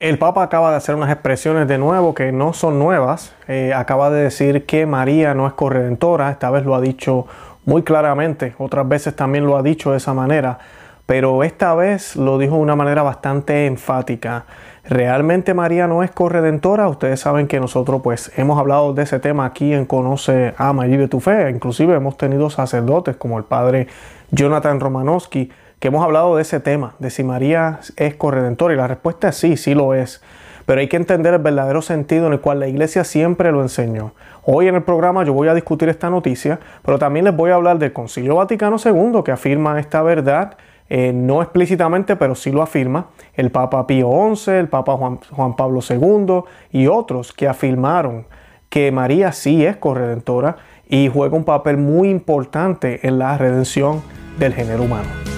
El Papa acaba de hacer unas expresiones de nuevo que no son nuevas. Eh, acaba de decir que María no es corredentora. Esta vez lo ha dicho muy claramente. Otras veces también lo ha dicho de esa manera. Pero esta vez lo dijo de una manera bastante enfática. ¿Realmente María no es corredentora? Ustedes saben que nosotros pues hemos hablado de ese tema aquí en Conoce, Ama y Vive tu Fe. Inclusive hemos tenido sacerdotes como el padre Jonathan Romanowski que hemos hablado de ese tema, de si María es corredentora, y la respuesta es sí, sí lo es. Pero hay que entender el verdadero sentido en el cual la iglesia siempre lo enseñó. Hoy en el programa yo voy a discutir esta noticia, pero también les voy a hablar del Concilio Vaticano II que afirma esta verdad, eh, no explícitamente, pero sí lo afirma, el Papa Pío XI, el Papa Juan, Juan Pablo II y otros que afirmaron que María sí es corredentora y juega un papel muy importante en la redención del género humano.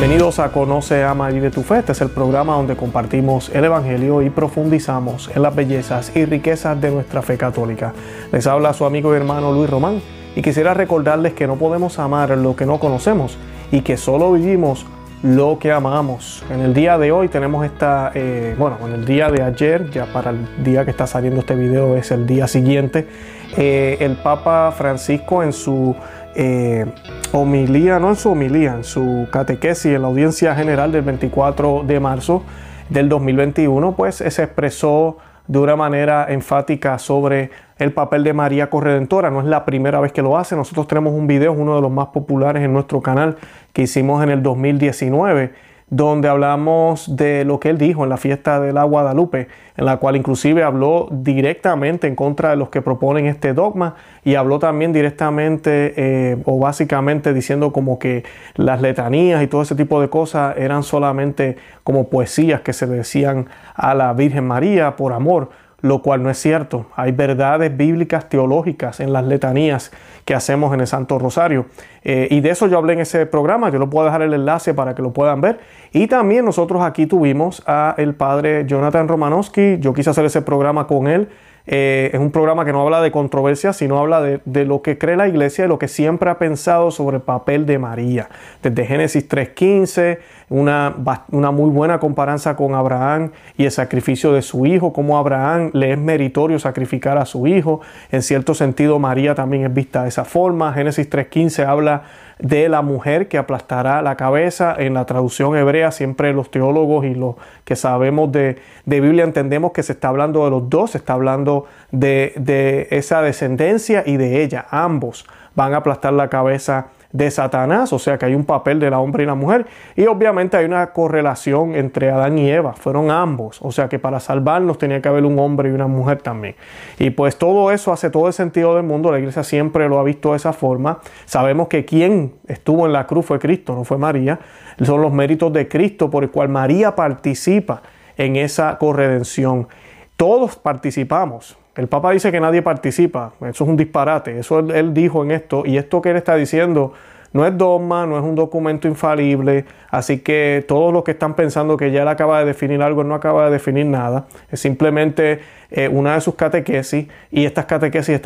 Bienvenidos a Conoce, Ama y Vive tu Fe. Este es el programa donde compartimos el Evangelio y profundizamos en las bellezas y riquezas de nuestra fe católica. Les habla su amigo y hermano Luis Román y quisiera recordarles que no podemos amar lo que no conocemos y que solo vivimos lo que amamos. En el día de hoy tenemos esta, eh, bueno, en el día de ayer, ya para el día que está saliendo este video es el día siguiente, eh, el Papa Francisco en su eh, homilía, no en su homilía, en su catequesis en la audiencia general del 24 de marzo del 2021, pues se expresó de una manera enfática sobre el papel de María Corredentora. No es la primera vez que lo hace. Nosotros tenemos un video, uno de los más populares en nuestro canal, que hicimos en el 2019 donde hablamos de lo que él dijo en la fiesta de la Guadalupe, en la cual inclusive habló directamente en contra de los que proponen este dogma y habló también directamente eh, o básicamente diciendo como que las letanías y todo ese tipo de cosas eran solamente como poesías que se decían a la Virgen María por amor lo cual no es cierto. Hay verdades bíblicas teológicas en las letanías que hacemos en el Santo Rosario. Eh, y de eso yo hablé en ese programa, yo lo puedo dejar el enlace para que lo puedan ver. Y también nosotros aquí tuvimos a el padre Jonathan Romanowski, yo quise hacer ese programa con él. Eh, es un programa que no habla de controversia, sino habla de, de, lo que cree la iglesia y lo que siempre ha pensado sobre el papel de María. Desde Génesis 3.15, una, una muy buena comparanza con Abraham y el sacrificio de su hijo, como Abraham le es meritorio sacrificar a su hijo. En cierto sentido, María también es vista de esa forma. Génesis 3.15 habla de la mujer que aplastará la cabeza. En la traducción hebrea, siempre los teólogos y los que sabemos de, de Biblia entendemos que se está hablando de los dos, se está hablando de, de esa descendencia y de ella. Ambos van a aplastar la cabeza de Satanás, o sea que hay un papel de la hombre y la mujer. Y obviamente hay una correlación entre Adán y Eva, fueron ambos, o sea que para salvarnos tenía que haber un hombre y una mujer también. Y pues todo eso hace todo el sentido del mundo, la iglesia siempre lo ha visto de esa forma. Sabemos que quien estuvo en la cruz fue Cristo, no fue María. Son los méritos de Cristo por el cual María participa en esa corredención. Todos participamos, el Papa dice que nadie participa, eso es un disparate, eso él, dijo en esto, y esto que él está diciendo no es dogma, no es un documento infalible, así que todos los que están pensando que ya él acaba de definir algo, no acaba de definir nada, es simplemente eh, una de sus catequesis, y estas catequesis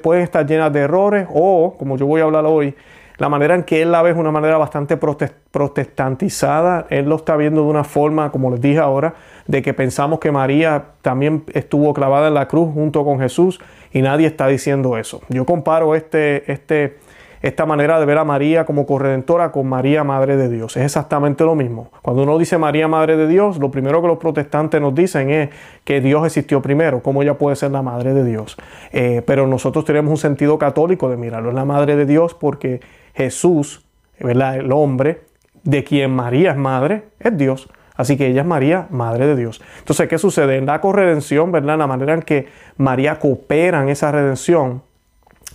pueden estar llenas de errores, o, como yo voy a hablar hoy, la manera en que él la ve es una manera bastante protestantizada. Él lo está viendo de una forma, como les dije ahora, de que pensamos que María también estuvo clavada en la cruz junto con Jesús y nadie está diciendo eso. Yo comparo este, este, esta manera de ver a María como corredentora con María Madre de Dios. Es exactamente lo mismo. Cuando uno dice María Madre de Dios, lo primero que los protestantes nos dicen es que Dios existió primero, cómo ella puede ser la Madre de Dios. Eh, pero nosotros tenemos un sentido católico de mirarlo, es la Madre de Dios porque Jesús, ¿verdad? el hombre, de quien María es madre, es Dios. Así que ella es María, madre de Dios. Entonces, ¿qué sucede? En la corredención, ¿verdad? La manera en que María coopera en esa redención,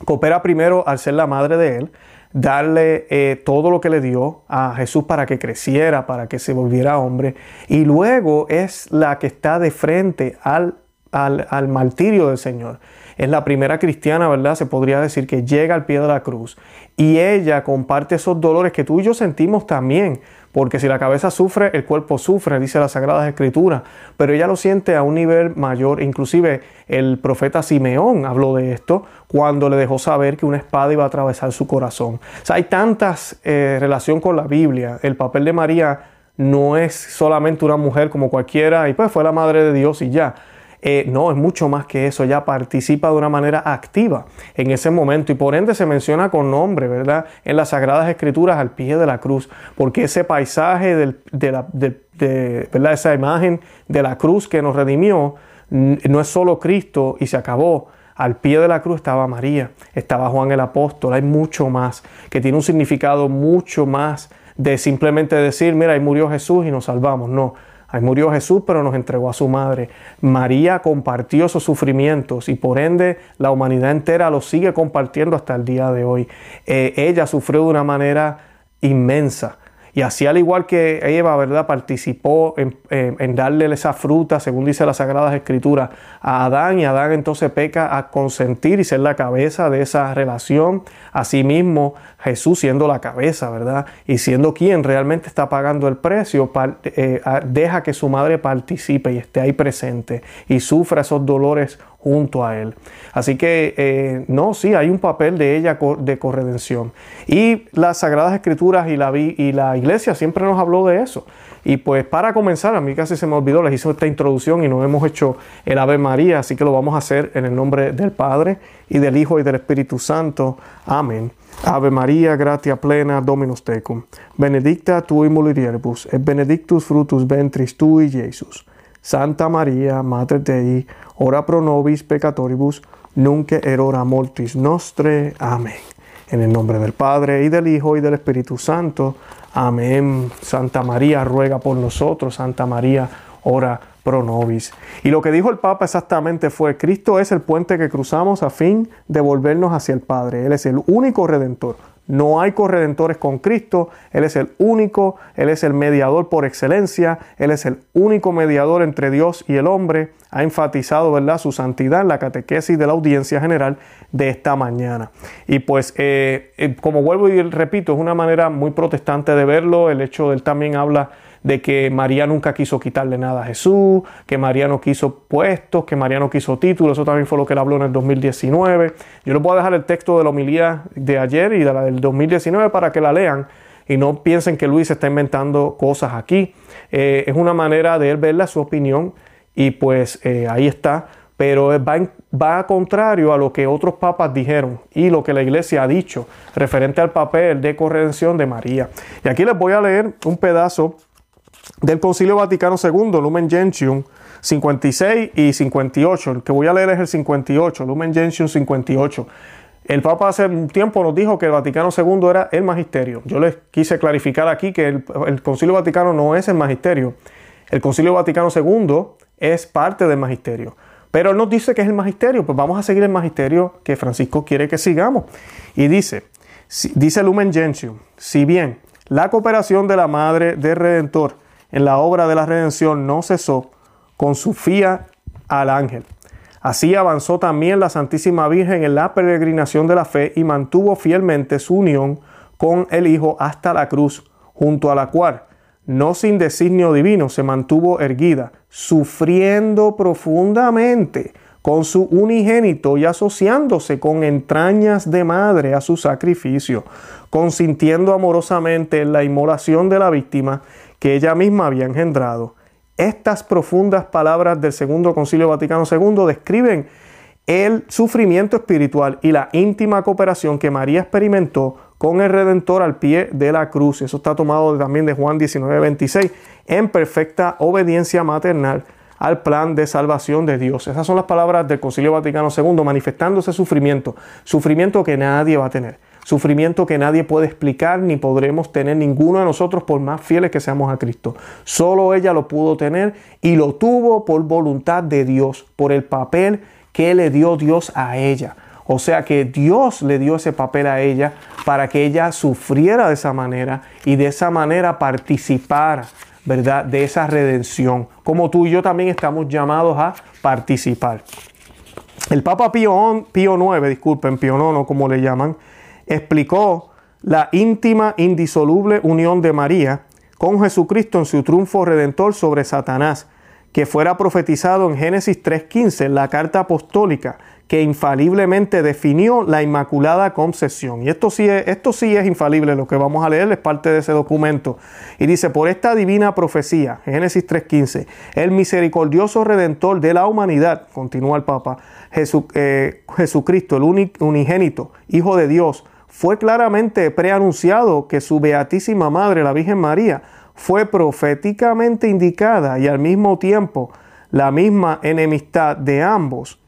coopera primero al ser la madre de él, darle eh, todo lo que le dio a Jesús para que creciera, para que se volviera hombre, y luego es la que está de frente al, al, al martirio del Señor es la primera cristiana, ¿verdad? Se podría decir que llega al pie de la cruz y ella comparte esos dolores que tú y yo sentimos también porque si la cabeza sufre, el cuerpo sufre, dice las Sagradas Escrituras, pero ella lo siente a un nivel mayor, inclusive el profeta Simeón habló de esto cuando le dejó saber que una espada iba a atravesar su corazón. O sea, hay tantas eh, relación con la Biblia, el papel de María no es solamente una mujer como cualquiera y pues fue la madre de Dios y ya. Eh, no, es mucho más que eso, ella participa de una manera activa en ese momento y por ende se menciona con nombre, ¿verdad? En las Sagradas Escrituras al pie de la cruz, porque ese paisaje de, la, ¿verdad? Esa imagen de la cruz que nos redimió no es solo Cristo y se acabó. Al pie de la cruz estaba María, estaba Juan el apóstol, hay mucho más, que tiene un significado mucho más de simplemente decir, mira, ahí murió Jesús y nos salvamos. No, Ahí murió Jesús, pero nos entregó a su madre. María compartió sus sufrimientos y por ende la humanidad entera los sigue compartiendo hasta el día de hoy. Eh, ella sufrió de una manera inmensa. Y así al igual que Eva, ¿verdad? Participó en, darle esa fruta, según dice las Sagradas Escrituras, a Adán y Adán entonces peca a consentir y ser la cabeza de esa relación. Asimismo, Jesús siendo la cabeza, ¿verdad? Y siendo quien realmente está pagando el precio, eh, deja que su madre participe y esté ahí presente y sufra esos dolores junto a Él. Así que eh, no, sí, hay un papel de ella de corredención. Y las Sagradas Escrituras y la, y la iglesia siempre nos habló de eso. Y pues para comenzar, a mí casi se me olvidó, les hice esta introducción y no hemos hecho el Ave María, así que lo vamos a hacer en el nombre del Padre y del Hijo y del Espíritu Santo. Amén. Ave María, gratia plena, Dominus tecum. Benedicta tui mulieribus, et benedictus frutus ventris tui, Jesus. Santa María, Mater Dei, ora pro nobis peccatoribus, nunc erora mortis nostre. Amén. En el nombre del Padre y del Hijo y del Espíritu Santo. Amén. Santa María ruega por nosotros. Santa María ora pro nobis. Y lo que dijo el Papa exactamente fue, Cristo es el puente que cruzamos a fin de volvernos hacia el Padre. Él es el único redentor. No hay corredentores con Cristo, Él es el único, Él es el mediador por excelencia, Él es el único mediador entre Dios y el hombre. Ha enfatizado ¿verdad? su santidad en la catequesis de la audiencia general de esta mañana. Y pues, eh, eh, como vuelvo y repito, es una manera muy protestante de verlo. El hecho de él también habla de que María nunca quiso quitarle nada a Jesús, que María no quiso puestos, que María no quiso títulos, eso también fue lo que él habló en el 2019. Yo les voy a dejar el texto de la homilía de ayer y de la del 2019 para que la lean y no piensen que Luis está inventando cosas aquí. Eh, es una manera de él verla su opinión y pues eh, ahí está, pero va, va contrario a lo que otros papas dijeron y lo que la iglesia ha dicho referente al papel de corredención de María. Y aquí les voy a leer un pedazo del Concilio Vaticano II, Lumen Gentium 56 y 58. El que voy a leer es el 58, Lumen Gentium 58. El Papa hace un tiempo nos dijo que el Vaticano II era el magisterio. Yo les quise clarificar aquí que el, Concilio Vaticano no es el magisterio. El Concilio Vaticano II es parte del magisterio. Pero él nos dice que es el magisterio, pues vamos a seguir el magisterio que Francisco quiere que sigamos. Y dice, dice Lumen Gentium, si bien la cooperación de la Madre del Redentor en la obra de la redención no cesó con su fía al ángel. Así avanzó también la Santísima Virgen en la peregrinación de la fe y mantuvo fielmente su unión con el Hijo hasta la cruz, junto a la cual, no sin designio divino, se mantuvo erguida, sufriendo profundamente con su unigénito y asociándose con entrañas de madre a su sacrificio, consintiendo amorosamente en la inmolación de la víctima que ella misma había engendrado. Estas profundas palabras del Segundo Concilio Vaticano II describen el sufrimiento espiritual y la íntima cooperación que María experimentó con el Redentor al pie de la cruz. Eso está tomado también de Juan 19:26, en perfecta obediencia maternal al plan de salvación de Dios. Esas son las palabras del Concilio Vaticano II manifestando ese sufrimiento, sufrimiento que nadie va a tener sufrimiento que nadie puede explicar ni podremos tener ninguno de nosotros por más fieles que seamos a Cristo. Solo ella lo pudo tener y lo tuvo por voluntad de Dios, por el papel que le dio Dios a ella. O sea que Dios le dio ese papel a ella para que ella sufriera de esa manera y de esa manera participara, ¿verdad? De esa redención. Como tú y yo también estamos llamados a participar. El Papa Pío, Pío IX, disculpen, Pío IX como le llaman, explicó la íntima, indisoluble unión de María con Jesucristo en su triunfo redentor sobre Satanás, que fuera profetizado en Génesis 3.15, la carta apostólica, que infaliblemente definió la Inmaculada Concepción. Y esto sí, es, esto sí es infalible, lo que vamos a leer es parte de ese documento. Y dice, por esta divina profecía, Génesis 3.15, el misericordioso redentor de la humanidad, continúa el Papa, eh, Jesucristo, el unigénito, Hijo de Dios, fue claramente preanunciado que su Beatísima Madre, la Virgen María, fue proféticamente indicada y al mismo tiempo la misma enemistad de ambos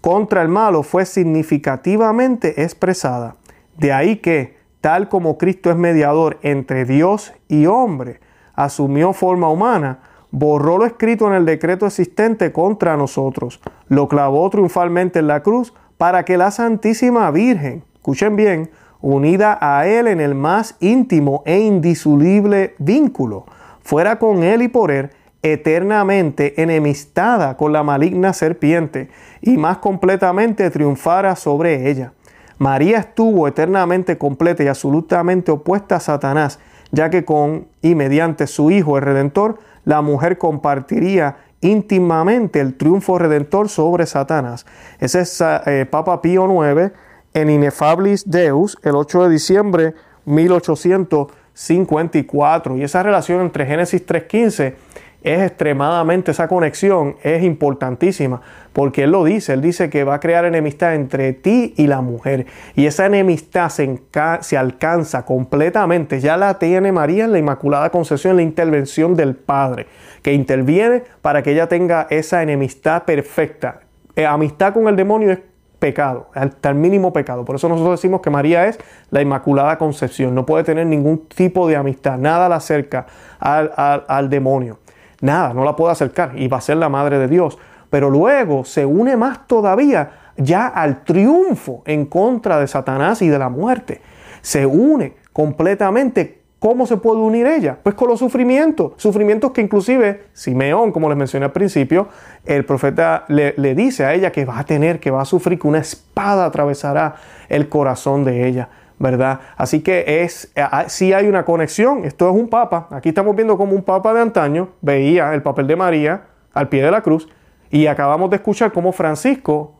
contra el malo fue significativamente expresada. De ahí que, tal como Cristo es mediador entre Dios y hombre, asumió forma humana, borró lo escrito en el decreto existente contra nosotros, lo clavó triunfalmente en la cruz para que la Santísima Virgen, escuchen bien, unida a Él en el más íntimo e indisoluble vínculo, fuera con Él y por Él eternamente enemistada con la maligna serpiente y más completamente triunfara sobre ella. María estuvo eternamente completa y absolutamente opuesta a Satanás, ya que con y mediante su Hijo el Redentor, la mujer compartiría íntimamente el triunfo redentor sobre Satanás. Ese es eh, Papa Pío IX en Inefablis Deus, el 8 de diciembre 1854. Y esa relación entre Génesis 3.15 es extremadamente, esa conexión es importantísima, porque Él lo dice, Él dice que va a crear enemistad entre ti y la mujer, y esa enemistad se, alcanza completamente, ya la tiene María en la Inmaculada Concepción, la intervención del Padre, que interviene para que ella tenga esa enemistad perfecta. Eh, amistad con el demonio es pecado, hasta el mínimo pecado. Por eso nosotros decimos que María es la Inmaculada Concepción, no puede tener ningún tipo de amistad, nada la acerca al, al demonio nada, no la puedo acercar y va a ser la madre de Dios. Pero luego se une más todavía ya al triunfo en contra de Satanás y de la muerte. Se une completamente. ¿Cómo se puede unir ella? Pues con los sufrimientos. Sufrimientos que inclusive Simeón, como les mencioné al principio, el profeta le, le dice a ella que va a tener, que va a sufrir, que una espada atravesará el corazón de ella. ¿verdad? Así que es, si hay una conexión, esto es un papa, aquí estamos viendo como un papa de antaño veía el papel de María al pie de la cruz y acabamos de escuchar cómo Francisco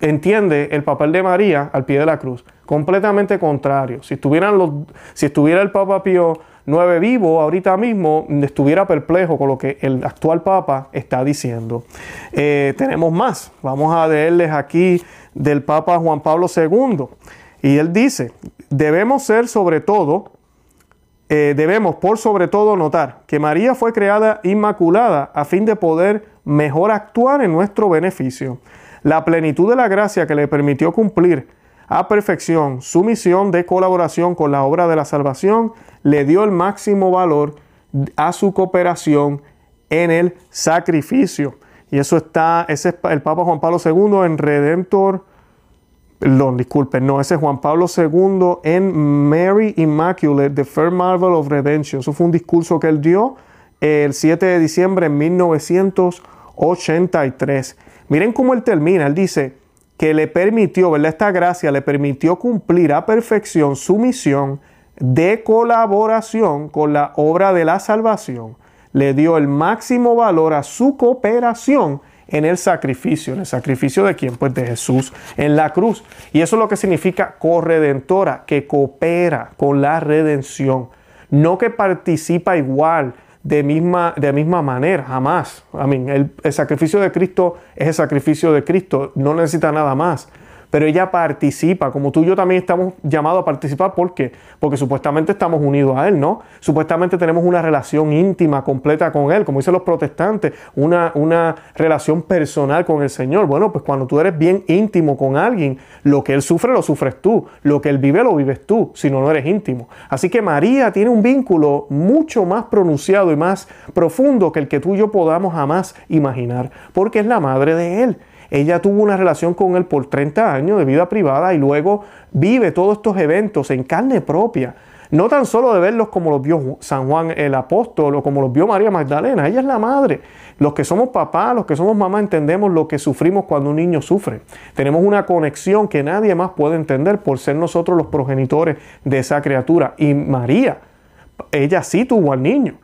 entiende el papel de María al pie de la cruz, completamente contrario. Si, estuvieran los, si estuviera el Papa Pío IX vivo ahorita mismo, estuviera perplejo con lo que el actual Papa está diciendo. Eh, tenemos más, vamos a leerles aquí del Papa Juan Pablo II. Y él dice, debemos ser sobre todo, eh, debemos por sobre todo notar que María fue creada inmaculada a fin de poder mejor actuar en nuestro beneficio. La plenitud de la gracia que le permitió cumplir a perfección su misión de colaboración con la obra de la salvación le dio el máximo valor a su cooperación en el sacrificio. Y eso está, ese es el Papa Juan Pablo II en Redentor Perdón, disculpen, no, ese es Juan Pablo II en Mary Immaculate, The Fair Marvel of Redemption. Eso fue un discurso que él dio el 7 de diciembre de 1983. Miren cómo él termina. Él dice que le permitió, ¿verdad? Esta gracia le permitió cumplir a perfección su misión de colaboración con la obra de la salvación. Le dio el máximo valor a su cooperación en el sacrificio. ¿En el sacrificio de quién? Pues de Jesús en la cruz. Y eso es lo que significa corredentora, que coopera con la redención. No que participa igual de misma, de misma manera, jamás. el, el sacrificio de Cristo es el sacrificio de Cristo, no necesita nada más pero ella participa, como tú y yo también estamos llamados a participar. ¿Por qué? Porque supuestamente estamos unidos a Él, ¿no? Supuestamente tenemos una relación íntima, completa con Él, como dicen los protestantes, una, una relación personal con el Señor. Bueno, pues cuando tú eres bien íntimo con alguien, lo que Él sufre lo sufres tú, lo que Él vive lo vives tú, si no, no eres íntimo. Así que María tiene un vínculo mucho más pronunciado y más profundo que el que tú y yo podamos jamás imaginar, porque es la madre de Él. Ella tuvo una relación con él por 30 años de vida privada y luego vive todos estos eventos en carne propia. No tan solo de verlos como los vio San Juan el apóstol o como los vio María Magdalena, ella es la madre. Los que somos papás, los que somos mamá, entendemos lo que sufrimos cuando un niño sufre. Tenemos una conexión que nadie más puede entender por ser nosotros los progenitores de esa criatura. Y María ella sí tuvo al niño.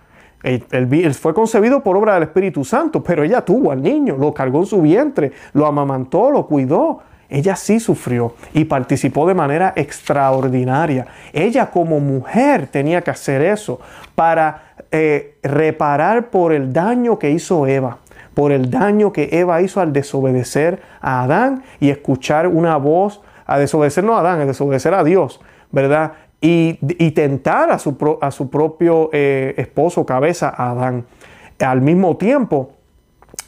Él, fue concebido por obra del Espíritu Santo, pero ella tuvo al niño, lo cargó en su vientre, lo amamantó, lo cuidó. Ella sí sufrió y participó de manera extraordinaria. Ella como mujer tenía que hacer eso para eh, reparar por el daño que hizo Eva, por el daño que Eva hizo al desobedecer a Adán y escuchar una voz, a desobedecer no a Adán, a desobedecer a Dios, ¿verdad? Y, tentar a su, a su propio eh, esposo, cabeza, Adán. Al mismo tiempo,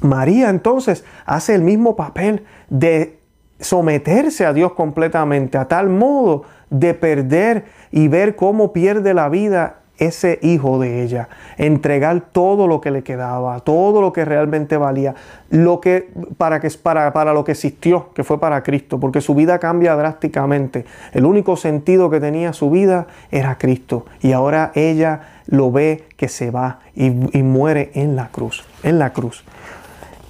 María entonces hace el mismo papel de someterse a Dios completamente, a tal modo de perder y ver cómo pierde la vida ese hijo de ella, entregar todo lo que le quedaba, todo lo que realmente valía, lo que para que para, para lo que existió, que fue para Cristo, porque su vida cambia drásticamente. El único sentido que tenía su vida era Cristo y ahora ella lo ve que se va y, muere en la cruz, en la cruz.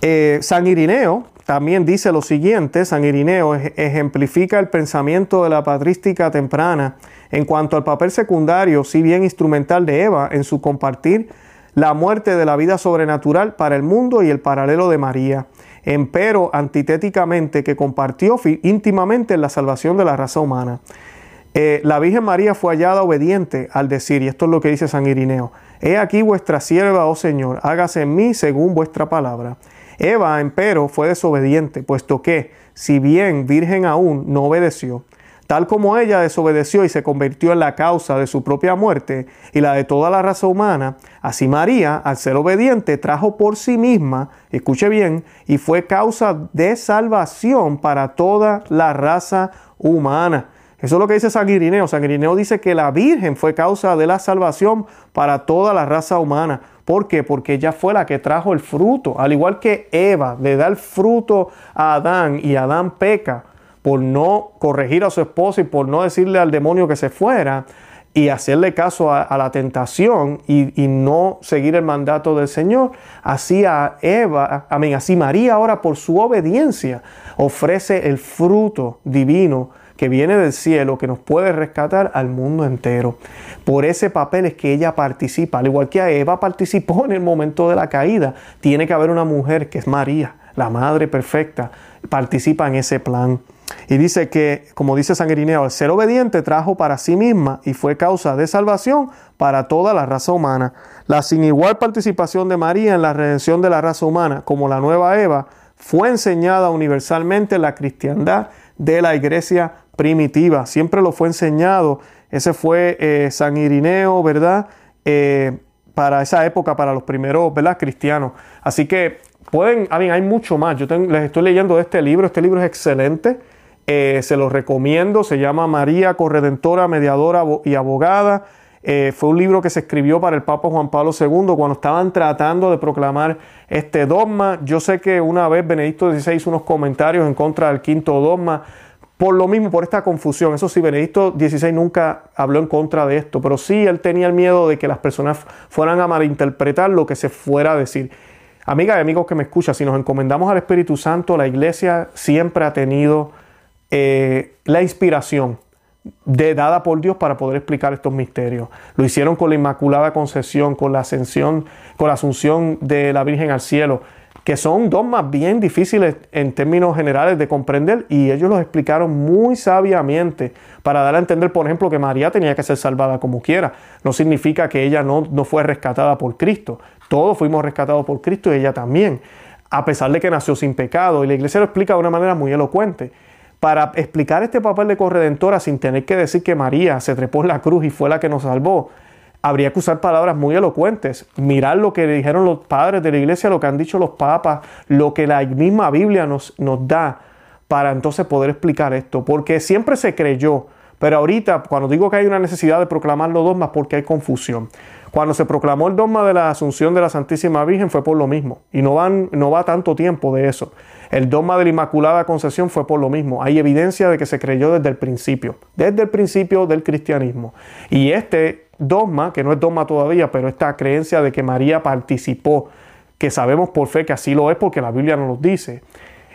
Eh, San Irineo también dice lo siguiente, San Irineo ejemplifica el pensamiento de la patrística temprana en cuanto al papel secundario, si bien instrumental de Eva en su compartir la muerte de la vida sobrenatural para el mundo y el paralelo de María, empero antitéticamente que compartió íntimamente en la salvación de la raza humana. Eh, la Virgen María fue hallada obediente al decir, y esto es lo que dice San Irineo, He aquí vuestra sierva, oh Señor, hágase en mí según vuestra palabra. Eva, empero, fue desobediente, puesto que, si bien virgen aún, no obedeció. Tal como ella desobedeció y se convirtió en la causa de su propia muerte y la de toda la raza humana, así María, al ser obediente, trajo por sí misma, escuche bien, y fue causa de salvación para toda la raza humana. Eso es lo que dice San Irineo. San dice que la Virgen fue causa de la salvación para toda la raza humana. ¿Por qué? Porque ella fue la que trajo el fruto. Al igual que Eva le da el fruto a Adán y Adán peca por no corregir a su esposa y por no decirle al demonio que se fuera y hacerle caso a, la tentación y, no seguir el mandato del Señor, así Eva, amén, así María ahora por su obediencia ofrece el fruto divino que viene del cielo, que nos puede rescatar al mundo entero. Por ese papel es que ella participa, al igual que a Eva participó en el momento de la caída. Tiene que haber una mujer que es María, la Madre Perfecta, participa en ese plan. Y dice que, como dice San el ser obediente trajo para sí misma y fue causa de salvación para toda la raza humana. La sin igual participación de María en la redención de la raza humana, como la nueva Eva, fue enseñada universalmente en la cristiandad de la iglesia primitiva. Siempre lo fue enseñado. Ese fue eh, San Irineo, ¿verdad? Eh, para esa época, para los primeros, ¿verdad? Cristianos. Así que pueden, hay mucho más. Yo les estoy leyendo este libro. Este libro es excelente. Eh, se lo recomiendo. Se llama María Corredentora, Mediadora y Abogada. fue un libro que se escribió para el Papa Juan Pablo II cuando estaban tratando de proclamar este dogma. Yo sé que una vez Benedicto XVI hizo unos comentarios en contra del quinto dogma por lo mismo, por esta confusión. Eso sí, Benedicto XVI nunca habló en contra de esto, pero sí él tenía el miedo de que las personas fueran a malinterpretar lo que se fuera a decir. Amiga y amigos que me escuchan, si nos encomendamos al Espíritu Santo, la iglesia siempre ha tenido eh, la inspiración de, dada por Dios para poder explicar estos misterios. Lo hicieron con la Inmaculada Concepción, con la ascensión, con la asunción de la Virgen al cielo que son dogmas bien difíciles en términos generales de comprender y ellos los explicaron muy sabiamente para dar a entender, por ejemplo, que María tenía que ser salvada como quiera. No significa que ella no, no fue rescatada por Cristo. Todos fuimos rescatados por Cristo y ella también, a pesar de que nació sin pecado. Y la iglesia lo explica de una manera muy elocuente. Para explicar este papel de corredentora sin tener que decir que María se trepó en la cruz y fue la que nos salvó, habría que usar palabras muy elocuentes, mirar lo que dijeron los padres de la iglesia, lo que han dicho los papas, lo que la misma Biblia nos, nos da para entonces poder explicar esto, porque siempre se creyó, pero ahorita cuando digo que hay una necesidad de proclamar los dogmas, porque hay confusión. Cuando se proclamó el dogma de la Asunción de la Santísima Virgen fue por lo mismo, y no, van, no va tanto tiempo de eso. El dogma de la Inmaculada Concepción fue por lo mismo. Hay evidencia de que se creyó desde el principio, desde el principio del cristianismo. Y este dogma, que no es dogma todavía, pero esta creencia de que María participó, que sabemos por fe que así lo es porque la Biblia nos lo dice,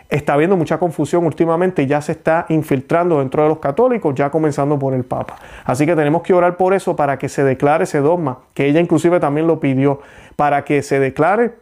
está habiendo mucha confusión últimamente y ya se está infiltrando dentro de los católicos, ya comenzando por el Papa. Así que tenemos que orar por eso para que se declare ese dogma, que ella inclusive también lo pidió, para que se declare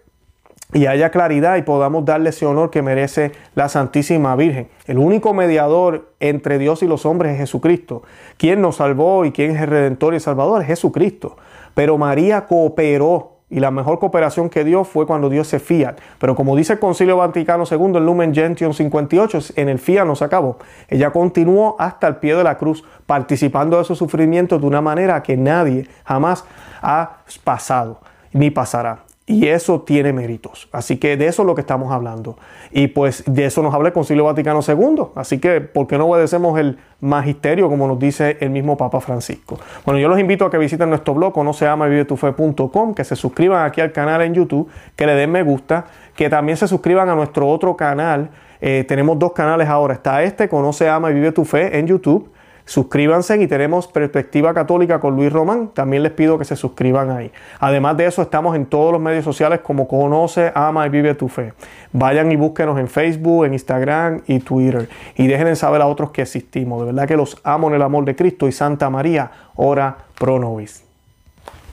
y haya claridad y podamos darle ese honor que merece la Santísima Virgen. El único mediador entre Dios y los hombres es Jesucristo. Quien nos salvó y quien es el Redentor y Salvador es Jesucristo. Pero María cooperó y la mejor cooperación que dio fue cuando Dios se fía. Pero como dice el Concilio Vaticano II, el Lumen Gentium 58, en el fía no se acabó. Ella continuó hasta el pie de la cruz, participando de su sufrimiento de una manera que nadie jamás ha pasado ni pasará. Y eso tiene méritos. Así que de eso es lo que estamos hablando. Y pues de eso nos habla el Concilio Vaticano II. Así que, ¿por qué no obedecemos el magisterio como nos dice el mismo Papa Francisco? Bueno, yo los invito a que visiten nuestro blog, no se llama vivetufe.com, que se suscriban aquí al canal en YouTube, que le den me gusta, que también se suscriban a nuestro otro canal. Eh, tenemos dos canales ahora. Está este, Conoce, Ama y Vive tu Fe en YouTube Suscríbanse y tenemos Perspectiva Católica con Luis Román. También les pido que se suscriban ahí. Además de eso, estamos en todos los medios sociales como Conoce, Ama y Vive tu Fe. Vayan y búsquenos en Facebook, en Instagram y Twitter. Y dejen saber a otros que existimos. De verdad que los amo en el amor de Cristo y Santa María, ora pro nobis.